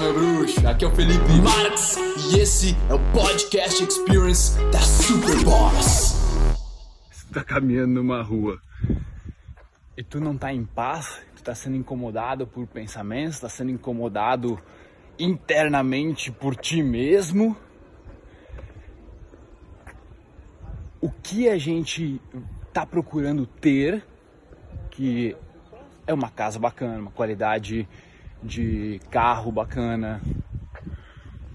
meu bruxo? Aqui é o Felipe Marx e esse é o Podcast Experience da Superboss. Você tá caminhando numa rua e tu não tá em paz, tu tá sendo incomodado por pensamentos, tá sendo incomodado internamente por ti mesmo. O que a gente tá procurando ter, que é uma casa bacana, uma qualidade de carro bacana.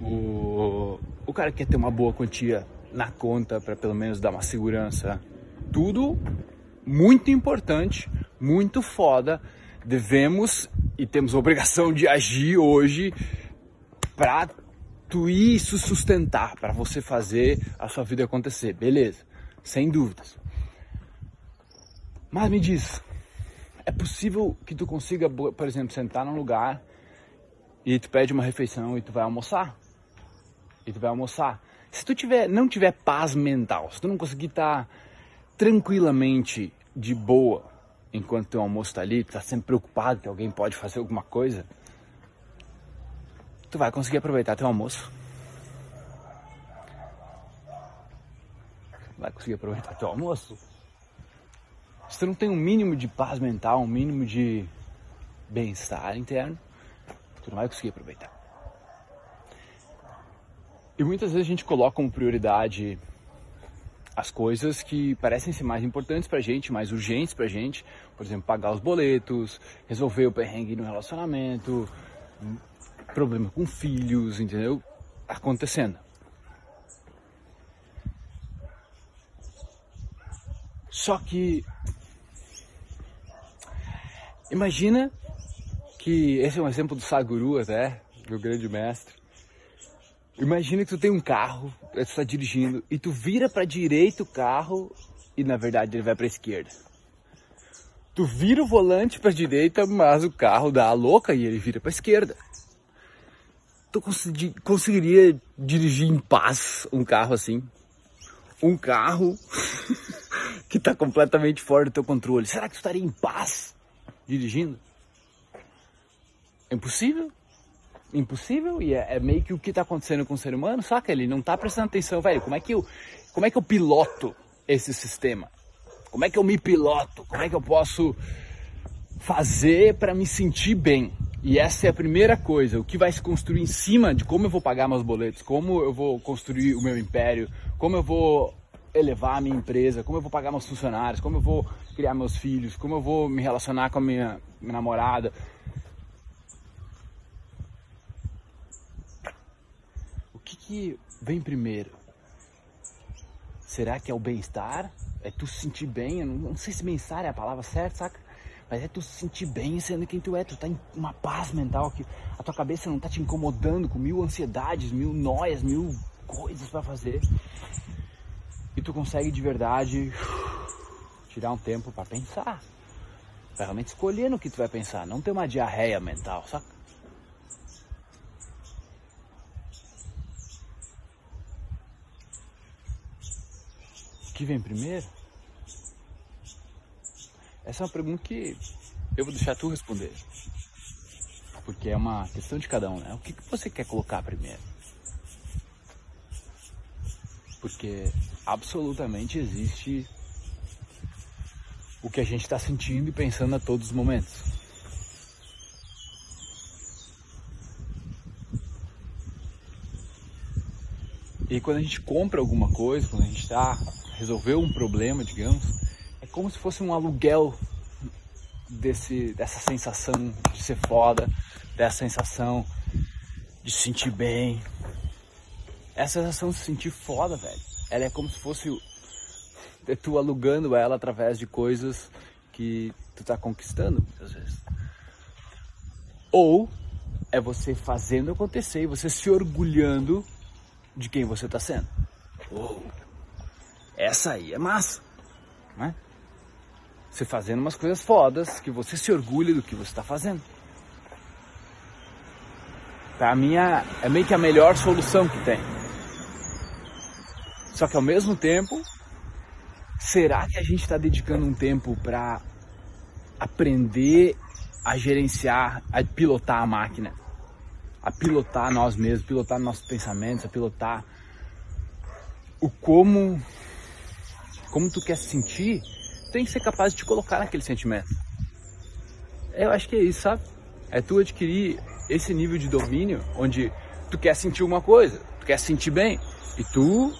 O, o cara quer ter uma boa quantia na conta para pelo menos dar uma segurança. Tudo muito importante, muito foda. Devemos e temos a obrigação de agir hoje para tu isso sustentar, para você fazer a sua vida acontecer. Beleza, sem dúvidas. Mas me diz, é possível que tu consiga, por exemplo, sentar num lugar e tu pede uma refeição e tu vai almoçar. E tu vai almoçar. Se tu tiver, não tiver paz mental, se tu não conseguir estar tranquilamente de boa enquanto teu almoço está ali, tu tá sempre preocupado que alguém pode fazer alguma coisa, tu vai conseguir aproveitar teu almoço. Vai conseguir aproveitar teu almoço se tu não tem um mínimo de paz mental, um mínimo de bem-estar interno, tu não vai conseguir aproveitar. E muitas vezes a gente coloca como prioridade as coisas que parecem ser mais importantes pra gente, mais urgentes pra gente, por exemplo, pagar os boletos, resolver o perrengue no relacionamento, problema com filhos, entendeu? Acontecendo. Só que Imagina que esse é um exemplo do Saguru até, meu grande mestre. Imagina que tu tem um carro, tu está dirigindo e tu vira para direita o carro e na verdade ele vai para esquerda. Tu vira o volante para direita, mas o carro dá a louca e ele vira para esquerda. Tu conseguiria dirigir em paz um carro assim? Um carro que está completamente fora do teu controle. Será que tu estaria em paz? Dirigindo? É impossível. Impossível e é, é meio que o que está acontecendo com o ser humano, saca? Ele não está prestando atenção, velho. Como é que eu, como é que eu piloto esse sistema? Como é que eu me piloto? Como é que eu posso fazer para me sentir bem? E essa é a primeira coisa, o que vai se construir em cima de como eu vou pagar meus boletos, como eu vou construir o meu império, como eu vou elevar a minha empresa, como eu vou pagar meus funcionários, como eu vou criar meus filhos, como eu vou me relacionar com a minha, minha namorada. O que, que vem primeiro? Será que é o bem-estar? É tu se sentir bem? Eu não, não sei se bem-estar é a palavra certa, saca? Mas é tu se sentir bem sendo quem tu é. Tu tá em uma paz mental que a tua cabeça não tá te incomodando com mil ansiedades, mil noias, mil coisas para fazer e tu consegue de verdade tirar um tempo para pensar. Pra realmente escolher no que tu vai pensar, não ter uma diarreia mental, saca? O que vem primeiro? Essa é uma pergunta que eu vou deixar tu responder. Porque é uma questão de cada um, né? O que, que você quer colocar primeiro? Porque absolutamente existe o que a gente está sentindo e pensando a todos os momentos. E quando a gente compra alguma coisa, quando a gente está resolveu um problema, digamos, é como se fosse um aluguel desse, dessa sensação de ser foda, dessa sensação de se sentir bem. Essa sensação de se sentir foda, velho ela é como se fosse tu alugando ela através de coisas que tu tá conquistando muitas vezes. Ou é você fazendo acontecer e você se orgulhando de quem você está sendo. Oh, essa aí é massa, né? Você fazendo umas coisas fodas que você se orgulha do que você está fazendo. Pra mim é, é meio que a melhor solução que tem. Só que ao mesmo tempo, será que a gente está dedicando um tempo para aprender a gerenciar, a pilotar a máquina? a pilotar nós mesmos, pilotar nossos pensamentos, a pilotar o como como tu quer se sentir, tem que ser capaz de te colocar naquele sentimento. Eu acho que é isso, sabe? É tu adquirir esse nível de domínio onde tu quer sentir uma coisa, tu quer se sentir bem e tu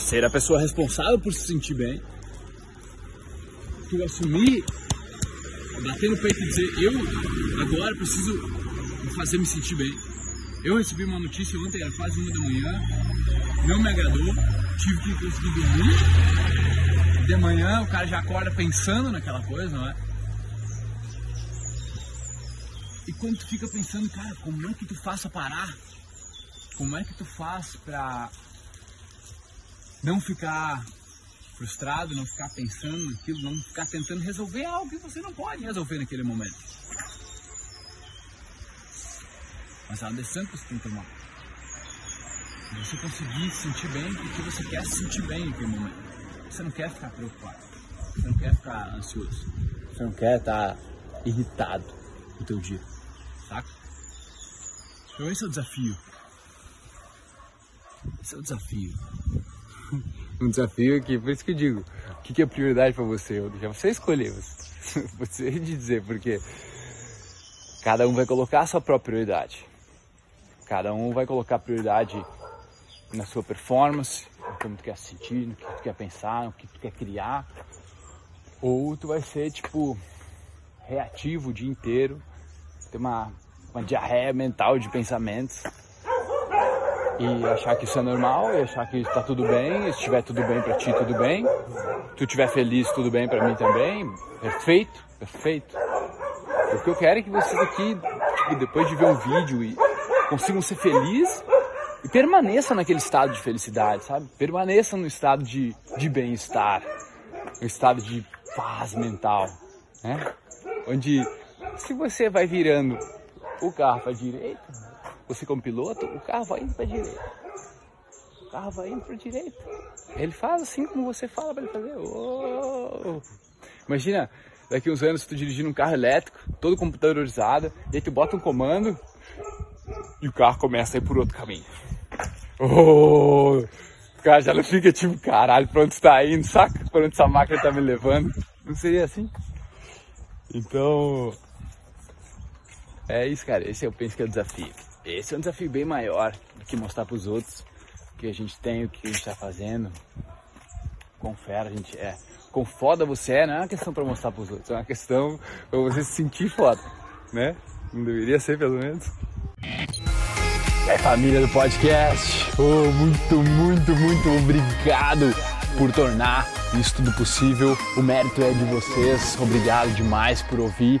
ser a pessoa responsável por se sentir bem, tu assumir, bater no peito e dizer eu agora preciso fazer me sentir bem. Eu recebi uma notícia ontem, era quase uma da manhã, não me agradou, tive que conseguir dormir. De manhã o cara já acorda pensando naquela coisa, não é? E quando tu fica pensando, cara, como é que tu faz a parar? Como é que tu faz pra não ficar frustrado, não ficar pensando naquilo, não ficar tentando resolver algo que você não pode resolver naquele momento? Mas que você tem que tomar. Você conseguir se sentir bem porque você quer se sentir bem naquele momento. Você não quer ficar preocupado. Você não quer ficar ansioso. Você não quer estar irritado no teu dia. Saca? Então esse é o desafio. Esse é o desafio. um desafio que, por isso que eu digo, o que é prioridade para você? Eu deixar você escolher, você de dizer, porque cada um vai colocar a sua própria prioridade. Cada um vai colocar prioridade na sua performance, no como tu quer sentir, no que tu quer pensar, no que tu quer criar. Ou tu vai ser, tipo, reativo o dia inteiro, ter uma, uma diarreia mental de pensamentos e achar que isso é normal e achar que está tudo bem, e se estiver tudo bem para ti, tudo bem. Se tu estiver feliz, tudo bem para mim também. Perfeito, perfeito. O que eu quero é que vocês aqui, tipo, depois de ver um vídeo e consigam ser felizes e permaneçam naquele estado de felicidade, sabe? Permaneçam no estado de, de bem-estar, no estado de paz mental, né? Onde se você vai virando o carro para direita, você como piloto, o carro vai indo para direita. O carro vai indo para direita. Ele faz assim como você fala para ele fazer. Oh! Imagina, daqui uns anos tu dirigindo um carro elétrico, todo computadorizado, e aí tu bota um comando e o carro começa a ir por outro caminho. Oh! O cara já não fica tipo, caralho, pra onde está indo, saca? Pra onde essa máquina tá me levando. Não seria assim? Então, é isso, cara. Esse eu penso que é o desafio. Esse é um desafio bem maior do que mostrar para os outros o que a gente tem, o que a gente está fazendo. Quão fera a gente é. Quão foda você é, não é uma questão para mostrar para os outros, é uma questão para você se sentir foda, né? Não deveria ser, pelo menos. É família do podcast. Oh, muito, muito, muito obrigado por tornar isso tudo possível. O mérito é de vocês. Obrigado demais por ouvir